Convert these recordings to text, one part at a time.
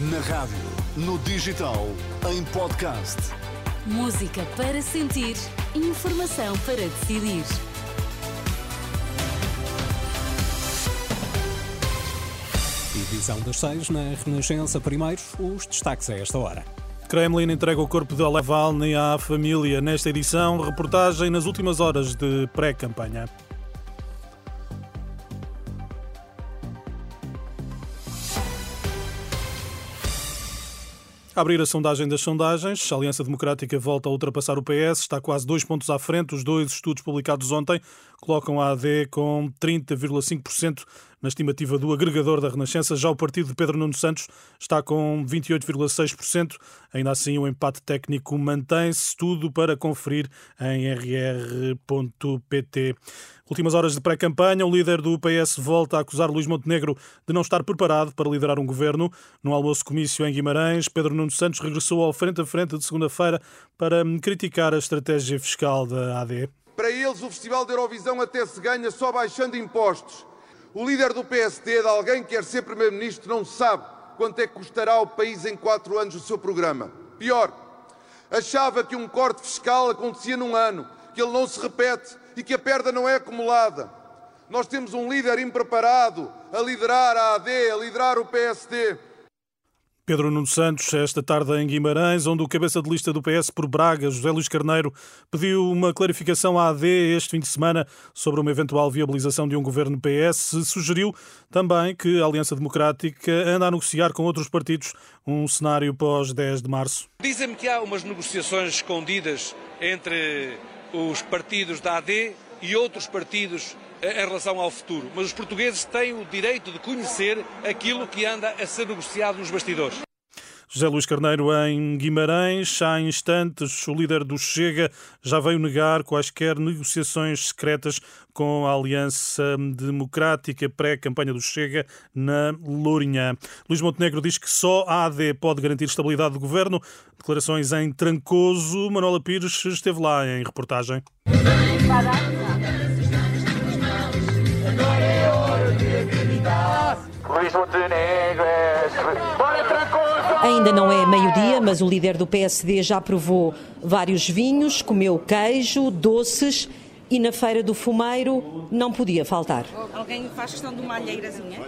Na rádio, no digital, em podcast. Música para sentir, informação para decidir. Edição das seis na Renascença. Primeiro, os destaques a esta hora. Kremlin entrega o corpo de Oleg Navalny à família. Nesta edição, reportagem nas últimas horas de pré-campanha. Abrir a sondagem das sondagens, a Aliança Democrática volta a ultrapassar o PS, está quase dois pontos à frente. Os dois estudos publicados ontem colocam a AD com 30,5% na estimativa do agregador da Renascença. Já o partido de Pedro Nuno Santos está com 28,6%. Ainda assim, o empate técnico mantém-se, tudo para conferir em rr.pt. Últimas horas de pré-campanha, o líder do PS volta a acusar Luís Montenegro de não estar preparado para liderar um governo. No almoço comício em Guimarães, Pedro Nuno Santos regressou ao frente a frente de segunda-feira para criticar a estratégia fiscal da AD. Para eles, o Festival da Eurovisão até se ganha só baixando impostos. O líder do PSD, de alguém que quer ser Primeiro-Ministro, não sabe quanto é que custará ao país em quatro anos o seu programa. Pior, achava que um corte fiscal acontecia num ano, que ele não se repete e que a perda não é acumulada. Nós temos um líder impreparado a liderar a AD, a liderar o PSD. Pedro Nuno Santos, esta tarde em Guimarães, onde o cabeça de lista do PS por Braga, José Luís Carneiro, pediu uma clarificação à AD este fim de semana sobre uma eventual viabilização de um governo PS. Sugeriu também que a Aliança Democrática anda a negociar com outros partidos um cenário pós 10 de março. Dizem-me que há umas negociações escondidas entre os partidos da AD e outros partidos em relação ao futuro, mas os portugueses têm o direito de conhecer aquilo que anda a ser negociado nos bastidores. José Luís Carneiro em Guimarães. Há instantes, o líder do Chega já veio negar quaisquer negociações secretas com a Aliança Democrática pré-campanha do Chega na Lourinhã. Luís Montenegro diz que só a AD pode garantir estabilidade do governo. Declarações em Trancoso. Manuela Pires esteve lá em reportagem. Ainda não é meio-dia, mas o líder do PSD já provou vários vinhos, comeu queijo, doces e na Feira do Fumeiro não podia faltar. Alguém faz questão de uma alheirazinha?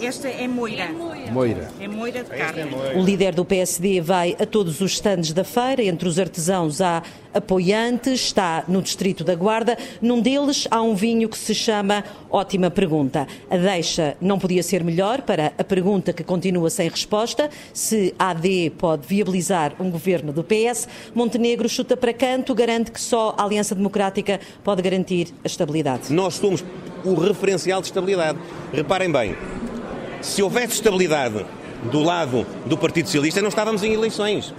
Esta é moira. Moira. É moira de carne. O líder do PSD vai a todos os stands da feira. Entre os artesãos há apoiantes, está no Distrito da Guarda. Num deles há um vinho que se chama Ótima Pergunta. A deixa não podia ser melhor para a pergunta que continua sem resposta: se a AD pode viabilizar um governo do PS. Montenegro chuta para canto, garante que só a Aliança Democrática pode garantir a estabilidade. Nós somos o referencial de estabilidade. Reparem bem, se houvesse estabilidade do lado do Partido Socialista, não estávamos em eleições.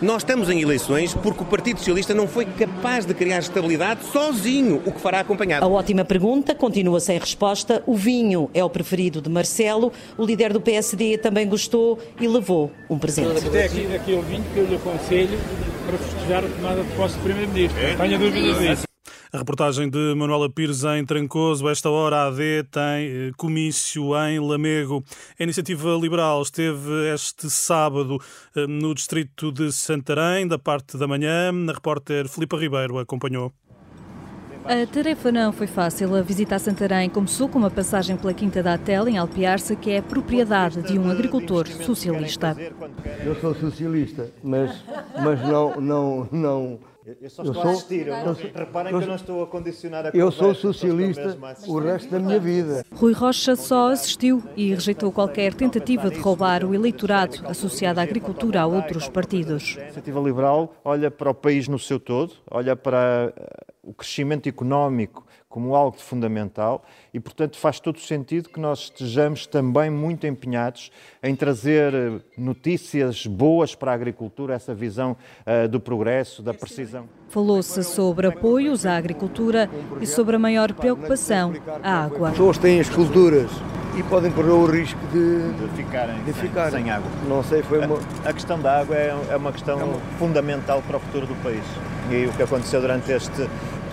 Nós estamos em eleições porque o Partido Socialista não foi capaz de criar estabilidade sozinho, o que fará acompanhado. A ótima pergunta continua sem resposta. O vinho é o preferido de Marcelo. O líder do PSD também gostou e levou um presente. Até aqui, aqui é o vinho que eu lhe aconselho para festejar a tomada de posse do Primeiro-Ministro. Tenha dúvidas disso. A reportagem de Manuela Pires em Trancoso. Esta hora a AD tem comício em Lamego. A Iniciativa Liberal esteve este sábado no distrito de Santarém, da parte da manhã. A repórter Filipa Ribeiro acompanhou. A tarefa não foi fácil. A visita a Santarém começou com uma passagem pela Quinta da Tela, em Alpiarça, que é propriedade de um agricultor socialista. Eu sou socialista, mas, mas não, não, não, eu só estou eu sou, a assistir. Eu, eu, reparem eu, que eu não estou a condicionar a Eu sou socialista o resto da minha vida. Rui Rocha só assistiu e rejeitou qualquer tentativa de roubar o eleitorado associado à agricultura a outros partidos. A iniciativa liberal olha para o país no seu todo, olha para o crescimento económico como algo de fundamental e, portanto, faz todo o sentido que nós estejamos também muito empenhados em trazer notícias boas para a agricultura, essa visão uh, do progresso, da precisão. Falou-se sobre apoios à agricultura e sobre a maior preocupação, a água. As pessoas têm as culturas e podem correr o risco de, de ficarem, de ficarem. Sem, sem, água. Não sei, foi uma... a, a questão da água é, é uma questão é uma... fundamental para o futuro do país. E o que aconteceu durante este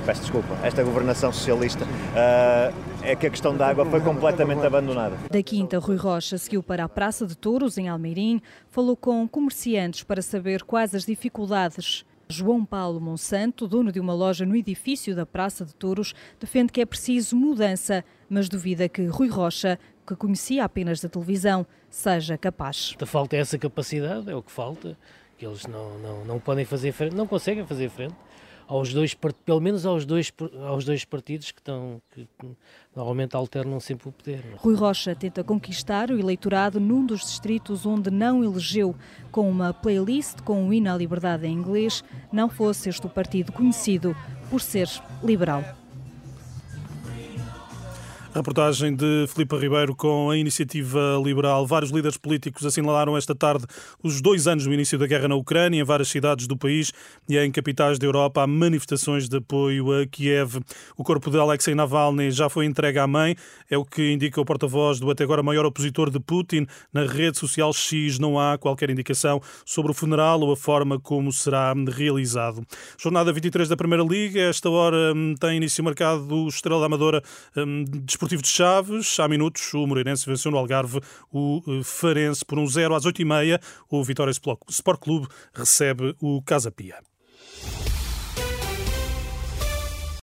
peço desculpa, esta governação socialista uh, é que a questão da água foi completamente abandonada. Da Quinta, Rui Rocha seguiu para a Praça de Touros, em Almeirim, falou com comerciantes para saber quais as dificuldades. João Paulo Monsanto, dono de uma loja no edifício da Praça de Touros, defende que é preciso mudança, mas duvida que Rui Rocha, que conhecia apenas da televisão, seja capaz. Falta essa capacidade, é o que falta, que eles não, não, não podem fazer frente, não conseguem fazer frente aos dois, pelo menos aos dois, aos dois partidos que estão que normalmente alternam sempre o poder. Rui Rocha tenta conquistar o eleitorado num dos distritos onde não elegeu, com uma playlist com o hino à liberdade em inglês, não fosse este o partido conhecido por ser liberal. Reportagem de Filipe Ribeiro com a iniciativa liberal. Vários líderes políticos assinalaram esta tarde os dois anos do início da guerra na Ucrânia. Em várias cidades do país e em capitais da Europa há manifestações de apoio a Kiev. O corpo de Alexei Navalny já foi entregue à mãe, é o que indica o porta-voz do até agora maior opositor de Putin. Na rede social X não há qualquer indicação sobre o funeral ou a forma como será realizado. Jornada 23 da Primeira Liga. Esta hora hum, tem início marcado o Estrela da Amadora hum, Desportivo de Chaves, há minutos, o Moreirense venceu no Algarve o eh, Farense por um 0 às 8h30. O Vitória Sport Clube recebe o Casa Pia.